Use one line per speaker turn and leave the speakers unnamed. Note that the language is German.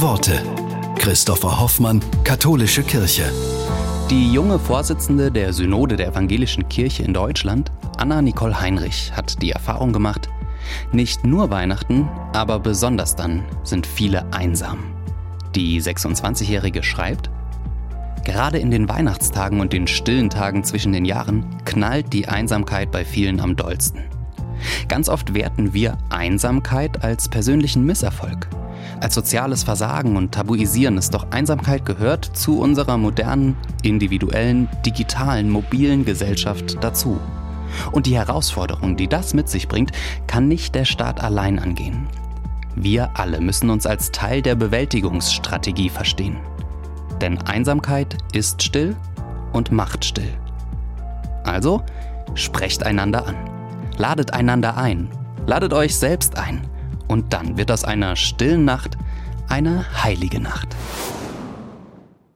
Worte. Christopher Hoffmann, Katholische Kirche.
Die junge Vorsitzende der Synode der Evangelischen Kirche in Deutschland, Anna Nicole Heinrich, hat die Erfahrung gemacht, nicht nur Weihnachten, aber besonders dann sind viele einsam. Die 26-Jährige schreibt, Gerade in den Weihnachtstagen und den stillen Tagen zwischen den Jahren knallt die Einsamkeit bei vielen am dollsten. Ganz oft werten wir Einsamkeit als persönlichen Misserfolg, als soziales Versagen und tabuisieren es, doch Einsamkeit gehört zu unserer modernen, individuellen, digitalen, mobilen Gesellschaft dazu. Und die Herausforderung, die das mit sich bringt, kann nicht der Staat allein angehen. Wir alle müssen uns als Teil der Bewältigungsstrategie verstehen. Denn Einsamkeit ist still und macht still. Also, sprecht einander an. Ladet einander ein. Ladet euch selbst ein. Und dann wird aus einer stillen Nacht eine heilige Nacht.